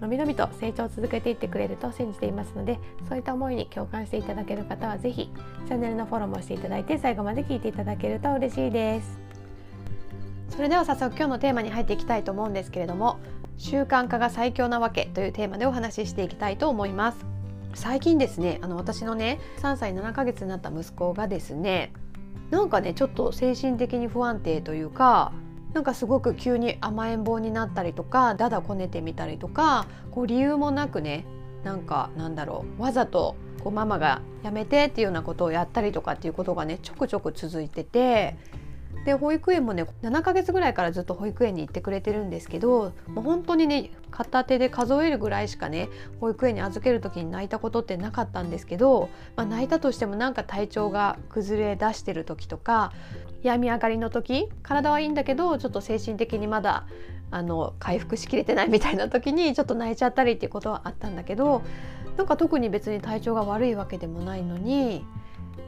のびのびと成長を続けていってくれると信じていますのでそういった思いに共感していただける方は是非チャンネルのフォローもしていただいて最後まで聞いていただけると嬉しいです。それでは早速今日のテーマに入っていきたいと思うんですけれども習慣化が最強なわけというテーマでお話ししていきたいと思います。最近ですねあの私のね3歳7ヶ月になった息子がですねなんかねちょっと精神的に不安定というかなんかすごく急に甘えん坊になったりとかだだこねてみたりとかこう理由もなくねなんかなんだろうわざとこうママがやめてっていうようなことをやったりとかっていうことがねちょくちょく続いててで保育園もね7ヶ月ぐらいからずっと保育園に行ってくれてるんですけどもう本当にね片手で数えるぐらいしかね保育園に預ける時に泣いたことってなかったんですけど、まあ、泣いたとしてもなんか体調が崩れ出してる時とか病み上がりの時体はいいんだけどちょっと精神的にまだあの回復しきれてないみたいな時にちょっと泣いちゃったりっていうことはあったんだけどなんか特に別に体調が悪いわけでもないのに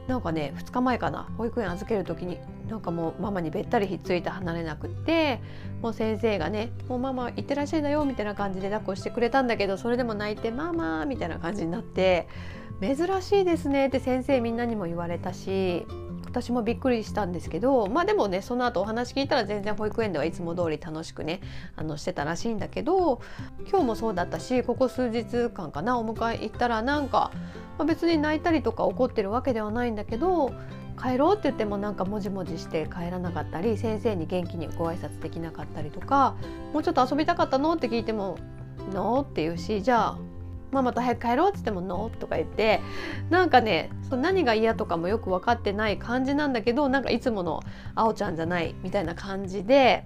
なんかね2日前かな保育園預ける時になんかもうママにべったりひっついて離れなくってもう先生がね「もうママ行ってらっしゃいだよ」みたいな感じで抱っこしてくれたんだけどそれでも泣いて「ママ」みたいな感じになって「珍しいですね」って先生みんなにも言われたし私もびっくりしたんですけどまあでもねその後お話聞いたら全然保育園ではいつも通り楽しくねあのしてたらしいんだけど今日もそうだったしここ数日間かなお迎え行ったらなんか、まあ、別に泣いたりとか怒ってるわけではないんだけど帰ろうって言ってもなんかもじもじして帰らなかったり先生に元気にご挨拶できなかったりとかもうちょっと遊びたかったのって聞いても「の?」って言うしじゃあママと早く帰ろうって言っても「ノー」とか言ってなんかねそ何が嫌とかもよく分かってない感じなんだけどなんかいつものあおちゃんじゃないみたいな感じで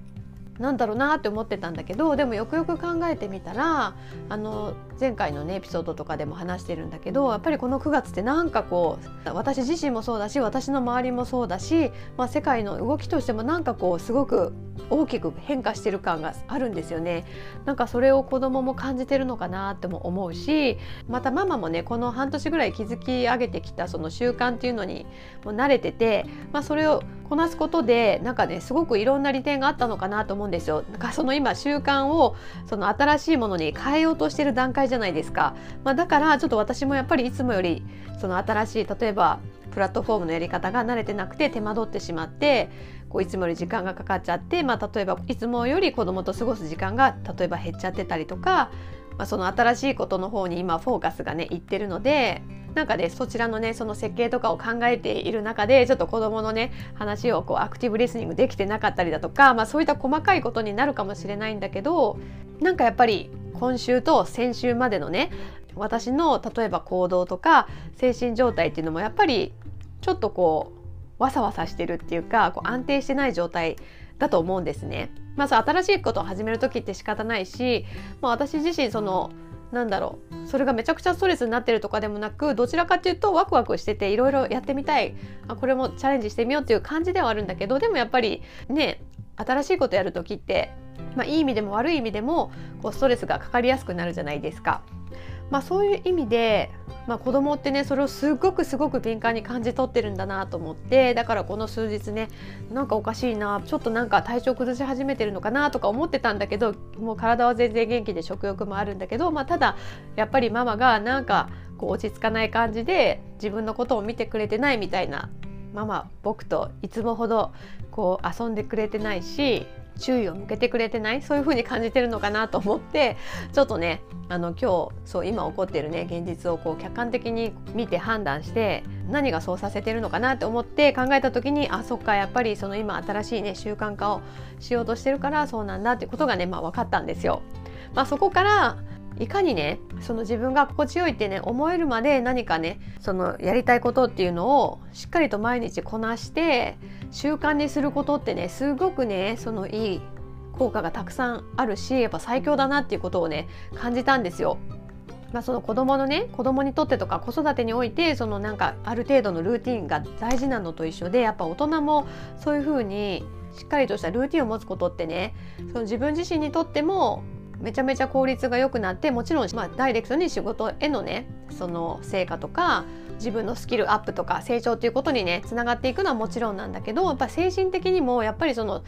なんだろうなって思ってたんだけどでもよくよく考えてみたらあの前回のねエピソードとかでも話してるんだけどやっぱりこの9月ってなんかこう私自身もそうだし私の周りもそうだし、まあ、世界の動きとしてもなんかこうすごく大きく変化してる感があるんですよね。なんかそれを子供も感じてるのかなっても思うしまたママもねこの半年ぐらい築き上げてきたその習慣っていうのにも慣れてて、まあ、それをこなすことでなんかねすごくいろんな利点があったのかなと思うんですよ。なんかその今習慣をその新しいものに変えようとしてる段階じゃないですか。まあ、だからちょっと私もやっぱりいつもよりその新しい例えばプラットフォームのやり方が慣れてなくて手間取ってしまってこういつもより時間がかかっちゃって、まあ、例えばいつもより子供と過ごす時間が例えば減っちゃってたりとか、まあ、その新しいことの方に今フォーカスがねいってるのでなんかねそちらのねその設計とかを考えている中でちょっと子どものね話をこうアクティブリスニングできてなかったりだとか、まあ、そういった細かいことになるかもしれないんだけどなんかやっぱり今週と先週までのね私の例えば行動とか精神状態っていうのもやっぱりちょっとこうわさわさしてるっていうかこう安定してない状態だと思うんですね。まあ、そう新しいことを始める時って仕方ないし、まあ、私自身そのなんだろうそれがめちゃくちゃストレスになってるとかでもなくどちらかっていうとワクワクしてていろいろやってみたいあこれもチャレンジしてみようっていう感じではあるんだけどでもやっぱりね新しいことやる時って、まあ、いい意味でも悪い意味でもこうストレスがかかりやすくなるじゃないですか。まあ、そういう意味で、まあ、子供ってねそれをすごくすごく敏感に感じ取ってるんだなと思ってだからこの数日ねなんかおかしいなちょっとなんか体調崩し始めてるのかなとか思ってたんだけどもう体は全然元気で食欲もあるんだけど、まあ、ただやっぱりママがなんかこう落ち着かない感じで自分のことを見てくれてないみたいなママ僕といつもほどこう遊んでくれてないし注意を向けてくれてない？そういう風に感じてるのかなと思ってちょっとねあの今日そう今起こってるね現実をこう客観的に見て判断して何がそうさせてるのかなって思って考えた時にあそっかやっぱりその今新しいね習慣化をしようとしてるからそうなんだっていうことがね、まあ、分かったんですよ。まあ、そこからいかにねその自分が心地よいってね思えるまで何かねそのやりたいことっていうのをしっかりと毎日こなして習慣にすることってねすごくねそのいい効果がたくさんあるしやっぱ最強だなっていうことをね感じたんですよ。まあ、その子供のね子供にとってとか子育てにおいてそのなんかある程度のルーティンが大事なのと一緒でやっぱ大人もそういうふうにしっかりとしたルーティンを持つことってねその自分自身にとってもめちゃめちゃ効率が良くなってもちろん、まあ、ダイレクトに仕事へのねその成果とか自分のスキルアップとか成長ということにねつながっていくのはもちろんなんだけどやっぱ精神的にもやっぱりその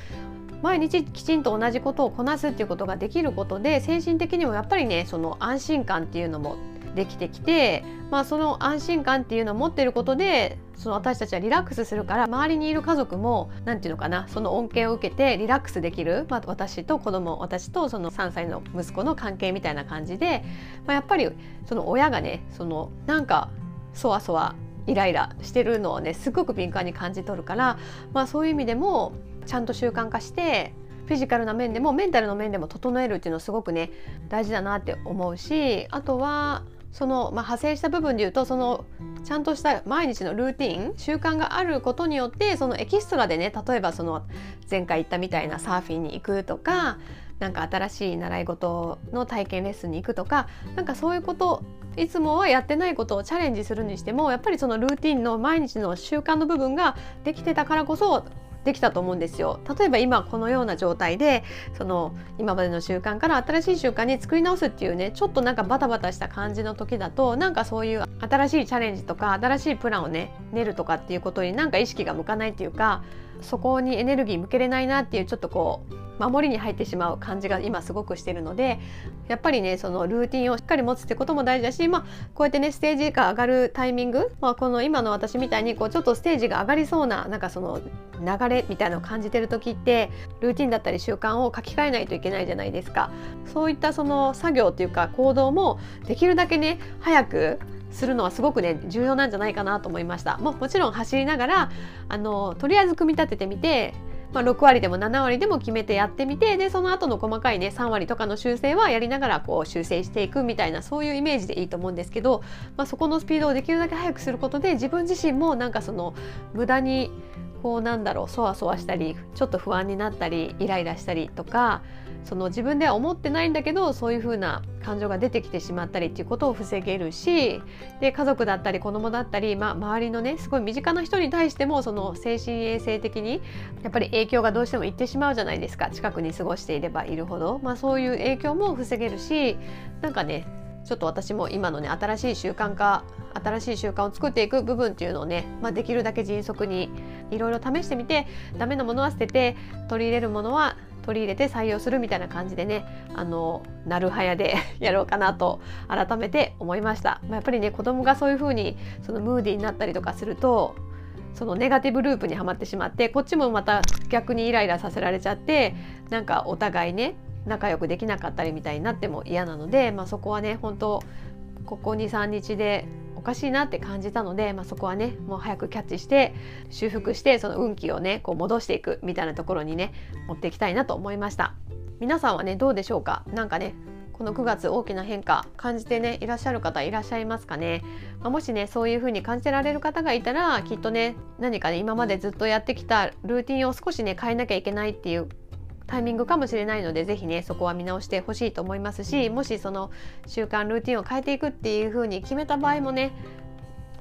毎日きちんと同じことをこなすっていうことができることで精神的にもやっぱりねその安心感っていうのもできてきて、まあ、その安心感っていうのを持ってることでその私たちはリラックスするから周りにいる家族も何て言うのかなその恩恵を受けてリラックスできる、まあ、私と子供私とその3歳の息子の関係みたいな感じで、まあ、やっぱりその親がねそのなんかそわそわイライラしてるのをねすごく敏感に感じ取るから、まあ、そういう意味でもちゃんと習慣化してフィジカルな面でもメンタルの面でも整えるっていうのはすごくね大事だなって思うしあとはその、まあ、派生した部分で言うとそのちゃんとした毎日のルーティン習慣があることによってそのエキストラでね例えばその前回言ったみたいなサーフィンに行くとかなんか新しい習い事の体験レッスンに行くとかなんかそういうこといつもはやってないことをチャレンジするにしてもやっぱりそのルーティンの毎日の習慣の部分ができてたからこそできたと思うんですよ。例えば今このような状態でその今までの習慣から新しい習慣に作り直すっていうねちょっとなんかバタバタした感じの時だとなんかそういう新しいチャレンジとか新しいプランをね練るとかっていうことになんか意識が向かないっていうかそこにエネルギー向けれないなっていうちょっとこう守りに入ってしまう感じが今すごくしてるのでやっぱりねそのルーティンをしっかり持つってことも大事だし、まあ、こうやってねステージが上がるタイミング、まあ、この今の私みたいにこうちょっとステージが上がりそうななんかその流れみたいなのを感じてる時ってルーティンだったり習慣を書き換えないといけないじゃないですか。そういったその作業っていうか行動もできるだけね早くするのはすごくね重要なんじゃないかなと思いました。ももちろん走りながらあのとりあえず組み立ててみてまあ、6割でも7割でも決めてやってみてでその後の細かいね3割とかの修正はやりながらこう修正していくみたいなそういうイメージでいいと思うんですけど、まあ、そこのスピードをできるだけ速くすることで自分自身もなんかその無駄にこうなんだろうそわそわしたりちょっと不安になったりイライラしたりとかその自分では思ってないんだけどそういう風な感情が出てきてしまったりっていうことを防げるしで家族だったり子供だったり、まあ、周りのねすごい身近な人に対してもその精神衛生的にやっぱり影響がどうしてもいってしまうじゃないですか。近くに過ごしていればいるほど、まあ、そういう影響も防げるしなんかねちょっと私も今のね新しい習慣化新しい習慣を作っていく部分っていうのをね、まあ、できるだけ迅速にいろいろ試してみてダメなものは捨てて取り入れるものは取り入れて採用するみたいな感じでねあのなるはやで やろうかなと改めて思いました、まあ、やっぱりね子供がそういう風にそのムーディーになったりとかするとそのネガティブループにはまってしまってこっちもまた逆にイライラさせられちゃってなんかお互いね仲良くできなかったりみたいになっても嫌なので、まあ、そこはね本当ここ23日でかしいなって感じたので、まあ、そこはねもう早くキャッチして修復してその運気をねこう戻していくみたいなところにね持っていきたいなと思いました。皆さんはねどうでしょうか？何かねこの9月大きな変化感じてねいらっしゃる方いらっしゃいますかね、まあ、もしねそういう風に感じてられる方がいたらきっとね何かね今までずっとやってきたルーティンを少しね変えなきゃいけないっていうタイミングかもしれないので是非ねそこは見直してほしいと思いますしもしその習慣ルーティンを変えていくっていう風に決めた場合もね、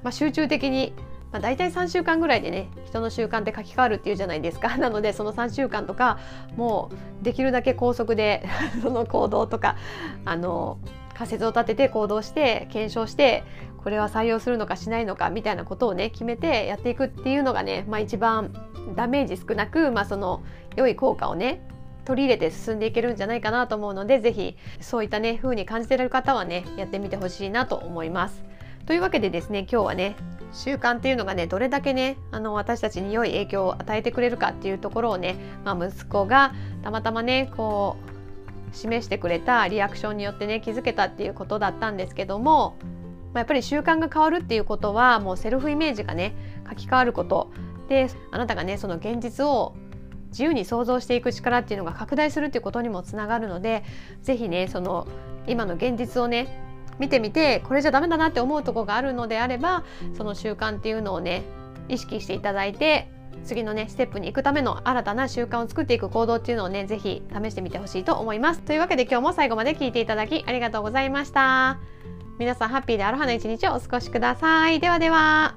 まあ、集中的に、まあ、大体3週間ぐらいでね人の習慣って書き換わるっていうじゃないですか。なのでその3週間とかもうできるだけ高速で その行動とかあの仮説を立てて行動して検証してこれは採用するのかしないのかみたいなことをね決めてやっていくっていうのがね、まあ、一番ダメージ少なく、まあ、その良い効果をね取り入れて進んでいけるんじゃないかなと思うので是非そういったね風に感じてる方はねやってみてほしいなと思います。というわけでですね今日はね習慣っていうのがねどれだけねあの私たちに良い影響を与えてくれるかっていうところをね、まあ、息子がたまたまねこう示してくれたリアクションによってね気づけたっていうことだったんですけども、まあ、やっぱり習慣が変わるっていうことはもうセルフイメージがね書き換わることであなたがねその現実を自由に想像していく力っていうのが拡大するっていうことにもつながるので是非ねその今の現実をね見てみてこれじゃダメだなって思うとこがあるのであればその習慣っていうのをね意識していただいて次のねステップに行くための新たな習慣を作っていく行動っていうのをね是非試してみてほしいと思います。というわけで今日も最後まで聞いていただきありがとうございました。皆さんハッピーでアロハな一日をお過ごしくださいではでは